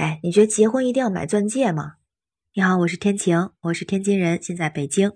哎，你觉得结婚一定要买钻戒吗？你好，我是天晴，我是天津人，现在北京。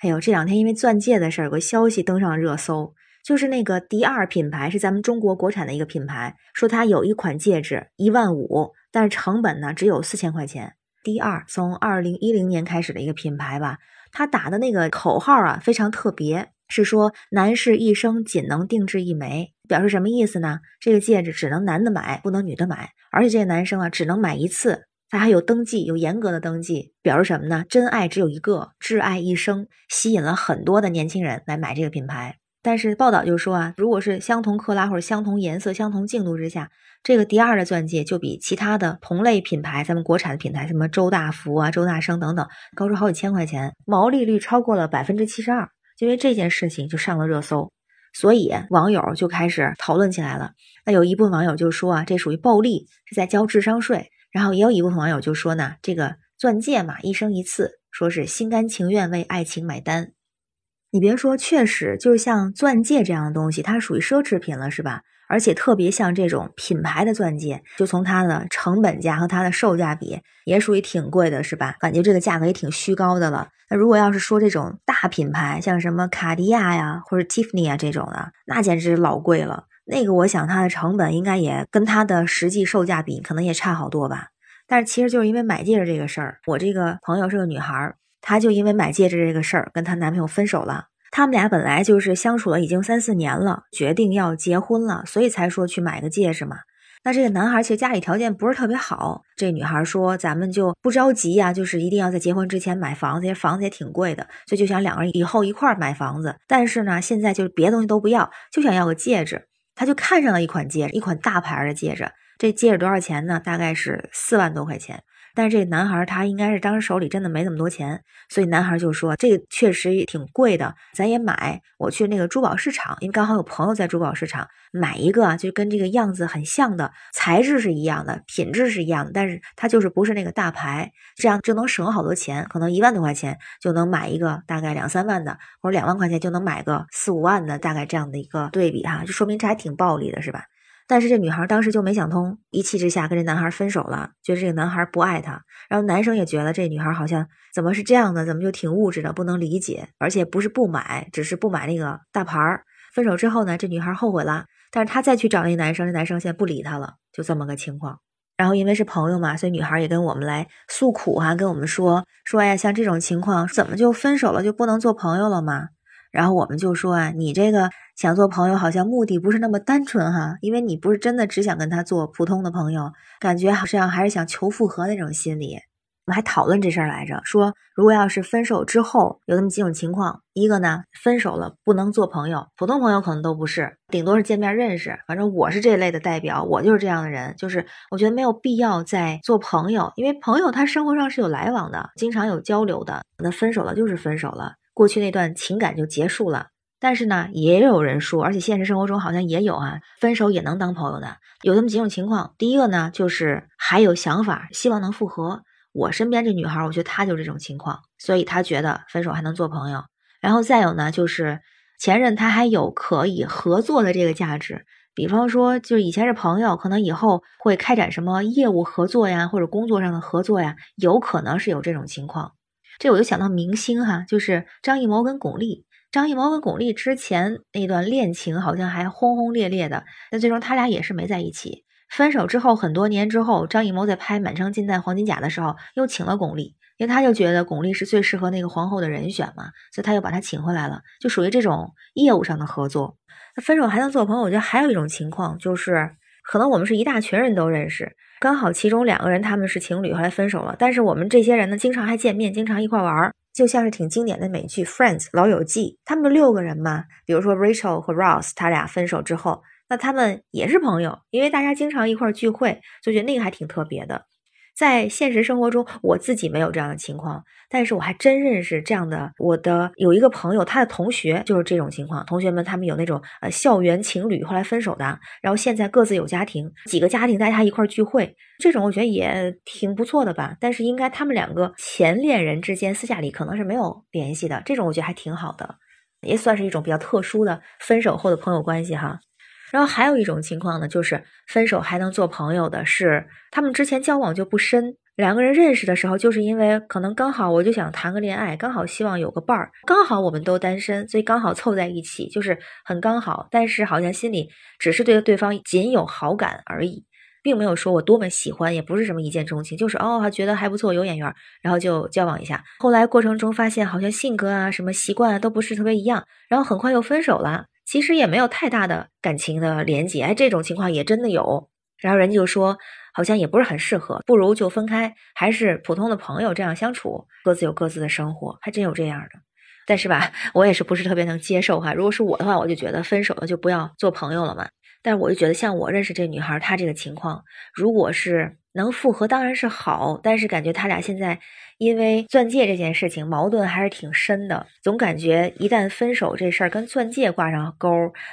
哎呦，这两天因为钻戒的事儿，有个消息登上热搜，就是那个迪二品牌是咱们中国国产的一个品牌，说它有一款戒指一万五，但是成本呢只有四千块钱。迪奥从二零一零年开始的一个品牌吧，它打的那个口号啊非常特别，是说男士一生仅能定制一枚。表示什么意思呢？这个戒指只能男的买，不能女的买，而且这个男生啊只能买一次，他还有登记，有严格的登记，表示什么呢？真爱只有一个，挚爱一生，吸引了很多的年轻人来买这个品牌。但是报道就说啊，如果是相同克拉或者相同颜色、相同净度之下，这个迪二的钻戒就比其他的同类品牌，咱们国产的品牌，什么周大福啊、周大生等等，高出好几千块钱，毛利率超过了百分之七十二，因为这件事情就上了热搜。所以网友就开始讨论起来了。那有一部分网友就说啊，这属于暴利，是在交智商税。然后也有一部分网友就说呢，这个钻戒嘛，一生一次，说是心甘情愿为爱情买单。你别说，确实就是像钻戒这样的东西，它属于奢侈品了，是吧？而且特别像这种品牌的钻戒，就从它的成本价和它的售价比，也属于挺贵的，是吧？感觉这个价格也挺虚高的了。那如果要是说这种大品牌，像什么卡地亚呀或者 Tiffany 啊这种的，那简直老贵了。那个我想它的成本应该也跟它的实际售价比，可能也差好多吧。但是其实就是因为买戒指这个事儿，我这个朋友是个女孩，她就因为买戒指这个事儿跟她男朋友分手了。他们俩本来就是相处了已经三四年了，决定要结婚了，所以才说去买个戒指嘛。那这个男孩其实家里条件不是特别好，这女孩说咱们就不着急呀，就是一定要在结婚之前买房子，房子也挺贵的，所以就想两个人以后一块儿买房子。但是呢，现在就是别的东西都不要，就想要个戒指。他就看上了一款戒指，一款大牌的戒指。这戒指多少钱呢？大概是四万多块钱。但是这个男孩他应该是当时手里真的没那么多钱，所以男孩就说这个确实也挺贵的，咱也买。我去那个珠宝市场，因为刚好有朋友在珠宝市场买一个啊，就跟这个样子很像的，材质是一样的，品质是一样的，但是它就是不是那个大牌，这样就能省好多钱，可能一万多块钱就能买一个大概两三万的，或者两万块钱就能买个四五万的，大概这样的一个对比哈，就说明这还挺暴利的，是吧？但是这女孩当时就没想通，一气之下跟这男孩分手了，觉得这个男孩不爱她。然后男生也觉得这女孩好像怎么是这样的，怎么就挺物质的，不能理解。而且不是不买，只是不买那个大牌儿。分手之后呢，这女孩后悔了，但是她再去找那男生，这男生现在不理她了，就这么个情况。然后因为是朋友嘛，所以女孩也跟我们来诉苦哈，跟我们说说呀，像这种情况怎么就分手了就不能做朋友了吗？然后我们就说啊，你这个想做朋友，好像目的不是那么单纯哈，因为你不是真的只想跟他做普通的朋友，感觉好像还是想求复合那种心理。我们还讨论这事儿来着，说如果要是分手之后有那么几种情况，一个呢，分手了不能做朋友，普通朋友可能都不是，顶多是见面认识。反正我是这类的代表，我就是这样的人，就是我觉得没有必要再做朋友，因为朋友他生活上是有来往的，经常有交流的。那分手了就是分手了。过去那段情感就结束了，但是呢，也有人说，而且现实生活中好像也有啊，分手也能当朋友的，有这么几种情况。第一个呢，就是还有想法，希望能复合。我身边这女孩，我觉得她就是这种情况，所以她觉得分手还能做朋友。然后再有呢，就是前任他还有可以合作的这个价值，比方说，就是以前是朋友，可能以后会开展什么业务合作呀，或者工作上的合作呀，有可能是有这种情况。这我就想到明星哈，就是张艺谋跟巩俐。张艺谋跟巩俐之前那段恋情好像还轰轰烈烈的，但最终他俩也是没在一起。分手之后很多年之后，张艺谋在拍《满城尽带黄金甲》的时候，又请了巩俐，因为他就觉得巩俐是最适合那个皇后的人选嘛，所以他又把她请回来了，就属于这种业务上的合作。那分手还能做朋友，我觉得还有一种情况就是，可能我们是一大群人都认识。刚好其中两个人他们是情侣，后来分手了。但是我们这些人呢，经常还见面，经常一块玩儿，就像是挺经典的美剧《Friends》老友记。他们六个人嘛，比如说 Rachel 和 Ross，他俩分手之后，那他们也是朋友，因为大家经常一块聚会，就觉得那个还挺特别的。在现实生活中，我自己没有这样的情况，但是我还真认识这样的。我的有一个朋友，他的同学就是这种情况。同学们他们有那种呃校园情侣，后来分手的，然后现在各自有家庭，几个家庭大家一块聚会，这种我觉得也挺不错的吧。但是应该他们两个前恋人之间私下里可能是没有联系的，这种我觉得还挺好的，也算是一种比较特殊的分手后的朋友关系哈。然后还有一种情况呢，就是分手还能做朋友的，是他们之前交往就不深。两个人认识的时候，就是因为可能刚好我就想谈个恋爱，刚好希望有个伴儿，刚好我们都单身，所以刚好凑在一起，就是很刚好。但是好像心里只是对对方仅有好感而已，并没有说我多么喜欢，也不是什么一见钟情，就是哦，觉得还不错，有眼缘，然后就交往一下。后来过程中发现好像性格啊、什么习惯啊都不是特别一样，然后很快又分手了。其实也没有太大的感情的连接，哎，这种情况也真的有。然后人家就说。好像也不是很适合，不如就分开，还是普通的朋友这样相处，各自有各自的生活，还真有这样的。但是吧，我也是不是特别能接受哈。如果是我的话，我就觉得分手了就不要做朋友了嘛。但是我就觉得，像我认识这女孩，她这个情况，如果是能复合，当然是好。但是感觉他俩现在因为钻戒这件事情矛盾还是挺深的，总感觉一旦分手这事儿跟钻戒挂上钩，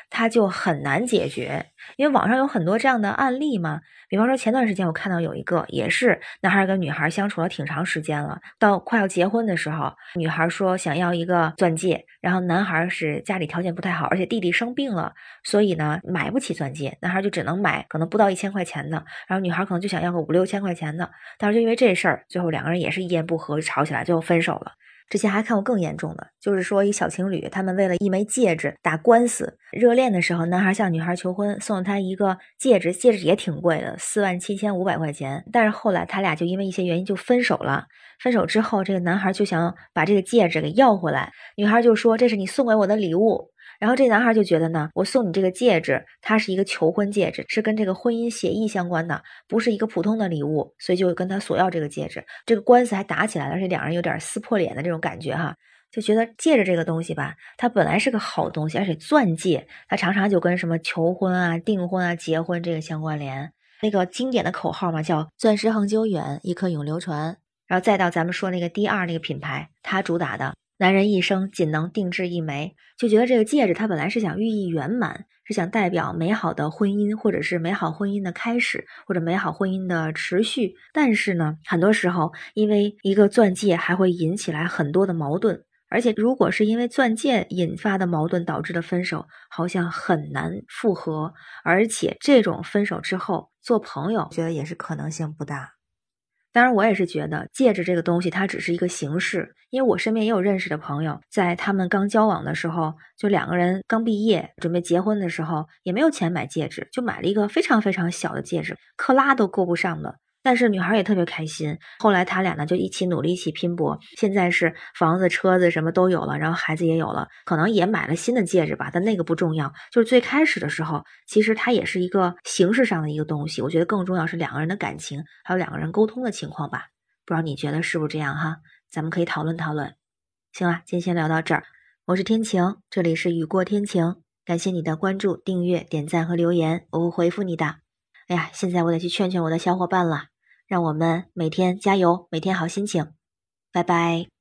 他就很难解决。因为网上有很多这样的案例嘛，比方说前段时间我看到有一个，也是男孩跟女孩相处了挺长时间了，到快要结婚的时候，女孩说想要一个钻戒，然后男孩是家里条件不太好，而且弟弟生病了，所以呢买不起钻戒，男孩就只能买可能不到一千块钱的，然后女孩可能就想要个五五六千块钱的，但是就因为这事儿，最后两个人也是一言不合就吵起来，最后分手了。之前还看过更严重的，就是说一小情侣，他们为了一枚戒指打官司。热恋的时候，男孩向女孩求婚，送了她一个戒指，戒指也挺贵的，四万七千五百块钱。但是后来他俩就因为一些原因就分手了。分手之后，这个男孩就想把这个戒指给要回来，女孩就说这是你送给我的礼物。然后这男孩就觉得呢，我送你这个戒指，它是一个求婚戒指，是跟这个婚姻协议相关的，不是一个普通的礼物，所以就跟他索要这个戒指。这个官司还打起来了，而且两人有点撕破脸的这种感觉哈，就觉得戒指这个东西吧，它本来是个好东西，而且钻戒它常常就跟什么求婚啊、订婚啊、结婚这个相关联。那个经典的口号嘛，叫“钻石恒久远，一颗永流传”。然后再到咱们说那个第二那个品牌，它主打的。男人一生仅能定制一枚，就觉得这个戒指它本来是想寓意圆满，是想代表美好的婚姻，或者是美好婚姻的开始，或者美好婚姻的持续。但是呢，很多时候因为一个钻戒还会引起来很多的矛盾，而且如果是因为钻戒引发的矛盾导致的分手，好像很难复合。而且这种分手之后做朋友，觉得也是可能性不大。当然，我也是觉得戒指这个东西，它只是一个形式。因为我身边也有认识的朋友，在他们刚交往的时候，就两个人刚毕业准备结婚的时候，也没有钱买戒指，就买了一个非常非常小的戒指，克拉都够不上的。但是女孩也特别开心。后来他俩呢就一起努力，一起拼搏。现在是房子、车子什么都有了，然后孩子也有了，可能也买了新的戒指吧。但那个不重要，就是最开始的时候，其实它也是一个形式上的一个东西。我觉得更重要是两个人的感情，还有两个人沟通的情况吧。不知道你觉得是不是这样哈？咱们可以讨论讨论。行了，今天先聊到这儿。我是天晴，这里是雨过天晴。感谢你的关注、订阅、点赞和留言，我会回复你的。哎呀，现在我得去劝劝我的小伙伴了。让我们每天加油，每天好心情，拜拜。